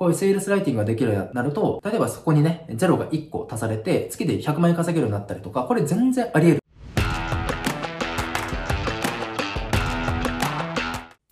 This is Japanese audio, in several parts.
こういうセールスライティングができるようになると、例えばそこにね、ゼロが1個足されて、月で100万円稼げるようになったりとか、これ全然あり得る。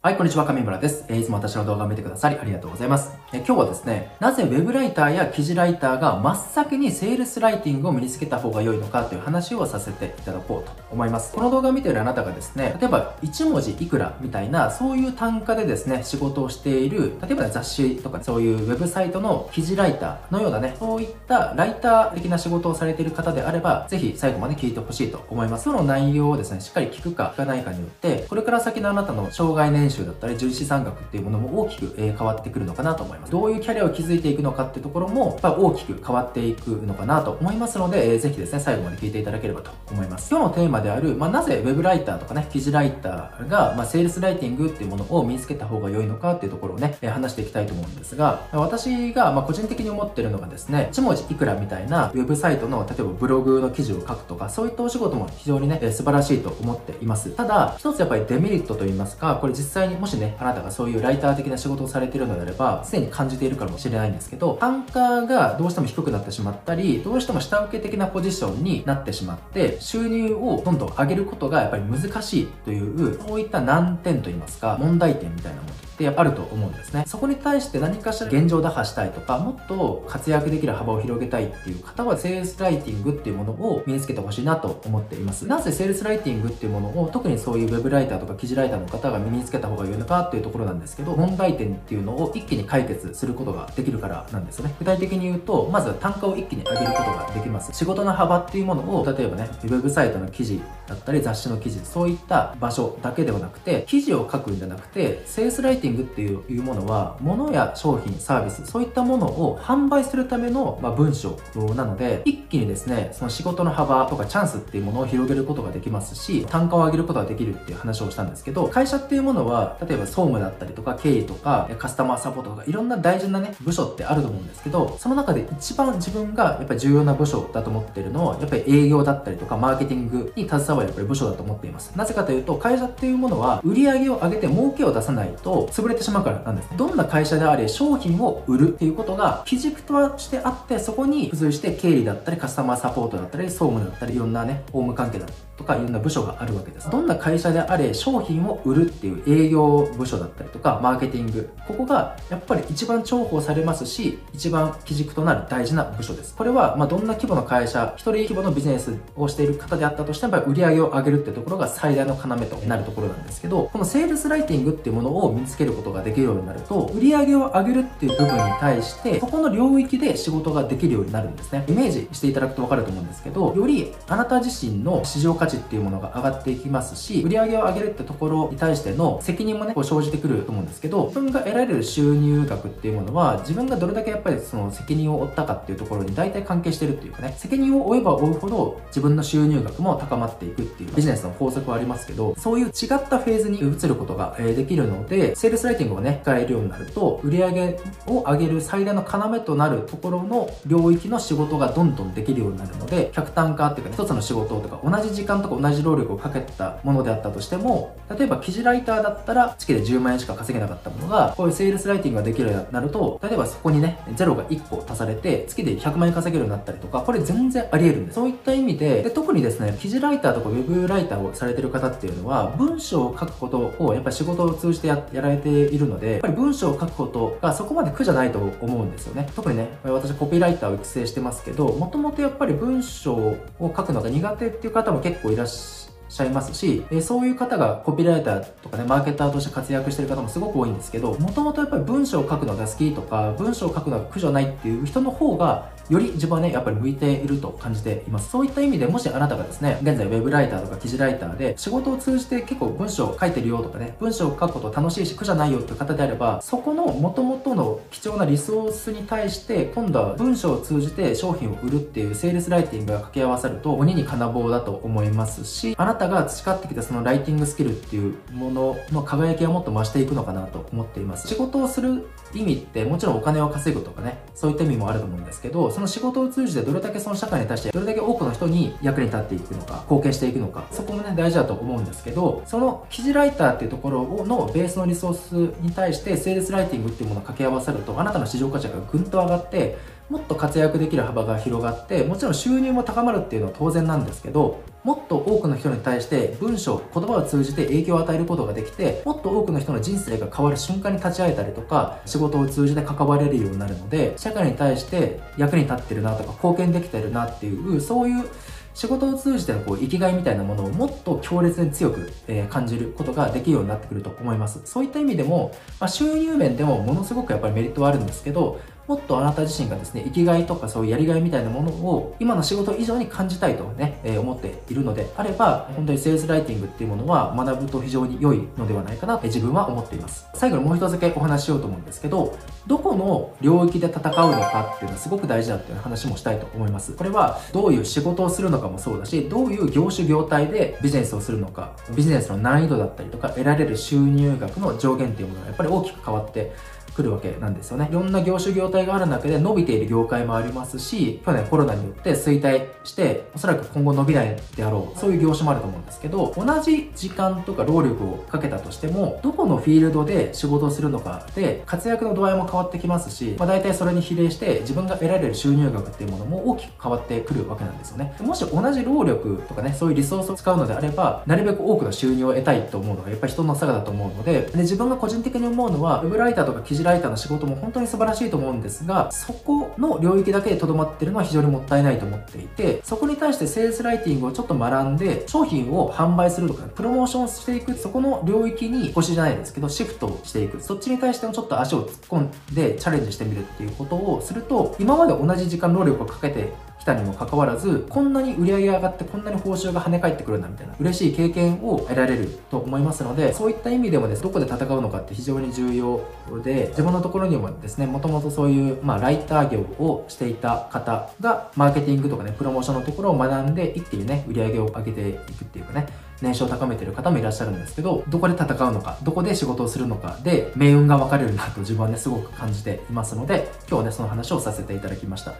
はい、こんにちは、上村です。えいつも私の動画を見てくださりありがとうございます。え今日はですね、なぜ web ライターや記事ライターが真っ先にセールスライティングを身につけた方が良いのかという話をさせていただこうと思います。この動画を見ているあなたがですね、例えば1文字いくらみたいな、そういう単価でですね、仕事をしている、例えば雑誌とかそういうウェブサイトの記事ライターのようなね、そういったライター的な仕事をされている方であれば、ぜひ最後まで聞いてほしいと思います。その内容をですね、しっかり聞くか聞かないかによって、これから先のあなたの障害年収だったり、重視産額っていうものも大きく、え変わってくるのかなと思います。どういうキャリアを築いていくのかっていうところも、やっぱ大きく変わっていくのかなと思いますので、えー、ぜひですね、最後まで聞いていただければと思います。今日のテーマである、まあ、なぜ web ライターとかね、記事ライターが、まあ、セールスライティングっていうものを身につけた方が良いのかっていうところをね、え、話していきたいと思うんですが、私が、ま個人的に思ってるのがですね、1文字いくらみたいなウェブサイトの、例えばブログの記事を書くとか、そういったお仕事も非常にね、え、素晴らしいと思っています。ただ、一つやっぱりデメリットといいますか、これ実際にもしね、あなたがそういうライター的な仕事をされてるのであれば、すでに感じているかもしれないんですけど、単価がどうしても低くなってしまったり、どうしても下請け的なポジションになってしまって、収入をどんどん上げることがやっぱり難しいという、そういった難点といいますか、問題点みたいなもの。ってあると思うんですね。そこに対して何かしら現状打破したいとか、もっと活躍できる幅を広げたいっていう方は、セールスライティングっていうものを身につけてほしいなと思っています。なぜセールスライティングっていうものを、特にそういう web ライターとか記事ライターの方が身につけた方が良いのかっていうところなんですけど、問題点っていうのを一気に解決することができるからなんですね。具体的に言うと、まず単価を一気に上げることができます。仕事の幅っていうものを、例えばね、ウェブサイトの記事だったり雑誌の記事、そういった場所だけではなくて、記事を書くんじゃなくて、セールスライティングティングっていうものは、物や商品、サービス、そういったものを販売するための、まあ、文章なので、一気にですね、その仕事の幅とかチャンスっていうものを広げることができますし、単価を上げることができるっていう話をしたんですけど、会社っていうものは、例えば総務だったりとか、経理とか、カスタマーサポートとか、いろんな大事なね、部署ってあると思うんですけど、その中で一番自分がやっぱり重要な部署だと思ってるのは、やっぱり営業だったりとか、マーケティングに携わるやっぱり部署だと思っています。なぜかというと、会社っていうものは、売り上げを上げて儲けを出さないと、潰れてしまうからなんです。どんな会社であれ、商品を売るっていうことが、基軸としてあって、そこに付随して経理だったり、カスタマーサポートだったり、総務だったり、いろんなね、法務関係だったり、とかいろんな部署があるわけです。どんな会社であれ商品を売るっていう営業部署だったりとかマーケティングここがやっぱり一番重宝されますし一番基軸となる大事な部署です。これはまどんな規模の会社一人規模のビジネスをしている方であったとしてもやっぱり売り上げを上げるってところが最大の要となるところなんですけどこのセールスライティングっていうものを身につけることができるようになると売り上げを上げるっていう部分に対してそこの領域で仕事ができるようになるんですね。イメージしていただくと分かると思うんですけどよりあなた自身の市場価値っていうものが上がっていきますし、売り上げを上げるってところに対しての責任もね、こう生じてくると思うんですけど、自分が得られる収入額っていうものは、自分がどれだけやっぱりその責任を負ったかっていうところに大体関係してるっていうかね、責任を負えば負うほど自分の収入額も高まっていくっていうビジネスの法則はありますけど、そういう違ったフェーズに移ることができるので、セールスライティングをね、使えるようになると、売り上げを上げる最大の要となるところの領域の仕事がどんどんできるようになるので、客単価っていうかね、一つの仕事とか同じ時間とか同じ労力をかけたものであったとしても、例えば記事ライターだったら月で10万円しか稼げなかったものが、こういうセールスライティングができるようになると、例えばそこにね、0が1個足されて、月で100万円稼げるようになったりとか、これ全然あり得るんです。そういった意味で、で特にですね、記事ライターとかウェブライターをされてる方っていうのは、文章を書くことをやっぱり仕事を通じてややられているので、やっぱり文章を書くことがそこまで苦じゃないと思うんですよね。特にね、私コピーライターを育成してますけど、もともとやっぱり文章を書くのが苦手っていう方も結構いらっしゃいますし、えそういう方がコピーライターとかね、マーケターとして活躍してる方もすごく多いんですけど、もともとやっぱり文章を書くのが好きとか、文章を書くのが苦じゃないっていう人の方が、より自分はね、やっぱり向いていると感じています。そういった意味でもしあなたがですね、現在ウェブライターとか記事ライターで仕事を通じて結構文章を書いてるよとかね、文章を書くこと楽しいし苦じゃないよって方であれば、そこの元々の貴重なリソースに対して、今度は文章を通じて商品を売るっていうセールスライティングが掛け合わさると鬼に金棒だと思いますし、あなたが培ってきたそのライティングスキルっていうものの輝きはもっと増していくのかなと思っています。仕事をする意味ってもちろんお金を稼ぐとかね、そういった意味もあると思うんですけど、その仕事を通じてどれだけその社会に対してどれだけ多くの人に役に立っていくのか、貢献していくのか、そこもね、大事だと思うんですけど、その記事ライターっていうところのベースのリソースに対して、セールスライティングっていうものを掛け合わせると、あなたの市場価値がぐんと上がって、もっと活躍できる幅が広がって、もちろん収入も高まるっていうのは当然なんですけど、もっと多くの人に対して文章、言葉を通じて影響を与えることができて、もっと多くの人の人生が変わる瞬間に立ち会えたりとか、仕事を通じて関われるようになるので、社会に対して役に立ってるなとか、貢献できてるなっていう、そういう仕事を通じてのこう生きがいみたいなものをもっと強烈に強く、え、感じることができるようになってくると思います。そういった意味でも、まあ、収入面でもものすごくやっぱりメリットはあるんですけど、もっとあなた自身がですね、生きがいとかそういうやりがいみたいなものを今の仕事以上に感じたいとね、えー、思っているのであれば、本当にセールスライティングっていうものは学ぶと非常に良いのではないかなって自分は思っています。最後にもう一つだけお話ししようと思うんですけど、どこの領域で戦うのかっていうのはすごく大事だっていう話もしたいと思います。これはどういう仕事をするのかもそうだし、どういう業種業態でビジネスをするのか、ビジネスの難易度だったりとか得られる収入額の上限っていうものがやっぱり大きく変わってくるわけなんですよね。いろんな業種業態がある中で伸びている業界もありますし、去年コロナによって衰退して、おそらく今後伸びないであろう、そういう業種もあると思うんですけど、同じ時間とか労力をかけたとしても、どこのフィールドで仕事をするのかで、活躍の度合いも変わってきますし、まあ、大体それに比例して自分が得られる収入額っていうものも大きく変わってくるわけなんですよね。もし同じ労力とかね、そういうリソースを使うのであれば、なるべく多くの収入を得たいと思うのがやっぱり人の差だと思うので、で自分が個人的に思うのは、ウェブライターとか記事ライターの仕事も本当に素晴らしいと思うんですが、そこの領域だけで留まってるのは非常にもったいないと思っていて、そこに対してセールスライティングをちょっと学んで、商品を販売するとか、プロモーションしていく、そこの領域に腰じゃないですけど、シフトをしていく。そっちに対してもちょっと足を突っ込んでチャレンジしてみるっていうことをすると、今まで同じ時間労力をかけて来たにもかかわらず、こんなに売り上げ上がってこんなに報酬が跳ね返ってくるんだみたいな、嬉しい経験を得られると思いますので、そういった意味でもです、どこで戦うのかって非常に重要で、自分のところにもですね、もともとそういう、まあ、ライター業をしていた方が、マーケティングとかね、プロモーションのところを学んで、一気にね、売り上げを上げていくっていうかね、年収を高めてる方もいらっしゃるんですけど、どこで戦うのか、どこで仕事をするのかで、命運が分かれるなと自分はね、すごく感じていますので、今日はね、その話をさせていただきました。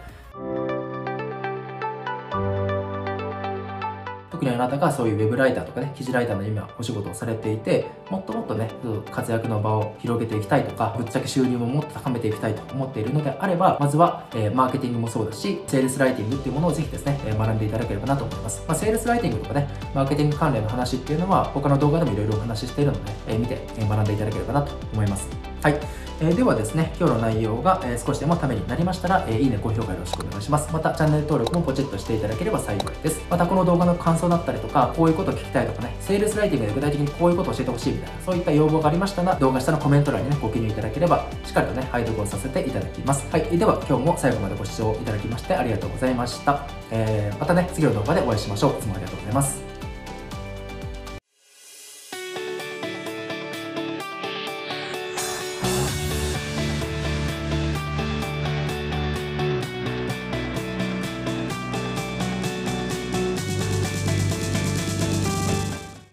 特にあなたがそういうウェブライターとかね、記事ライターの今お仕事をされていて、もっともっとね、活躍の場を広げていきたいとか、ぶっちゃけ収入ももっと高めていきたいと思っているのであれば、まずは、えー、マーケティングもそうだし、セールスライティングっていうものをぜひですね、えー、学んでいただければなと思います。まあ、セールスライティングとかね、マーケティング関連の話っていうのは、他の動画でもいろいろお話ししているので、えー、見て、え学んでいただければなと思います。はい。えー、ではですね、今日の内容が、えー、少しでもためになりましたら、えー、いいね、高評価よろしくお願いします。また、チャンネル登録もポチッとしていただければ幸いです。また、この動画の感想だったりとか、こういうこと聞きたいとかね、セールスライティングで具体的にこういうことを教えてほしいみたいな、そういった要望がありましたら、動画下のコメント欄にね、ご記入いただければ、しっかりとね、配読をさせていただきます。はい。では、今日も最後までご視聴いただきましてありがとうございました。えー、またね、次の動画でお会いしましょう。いつもありがとうございます。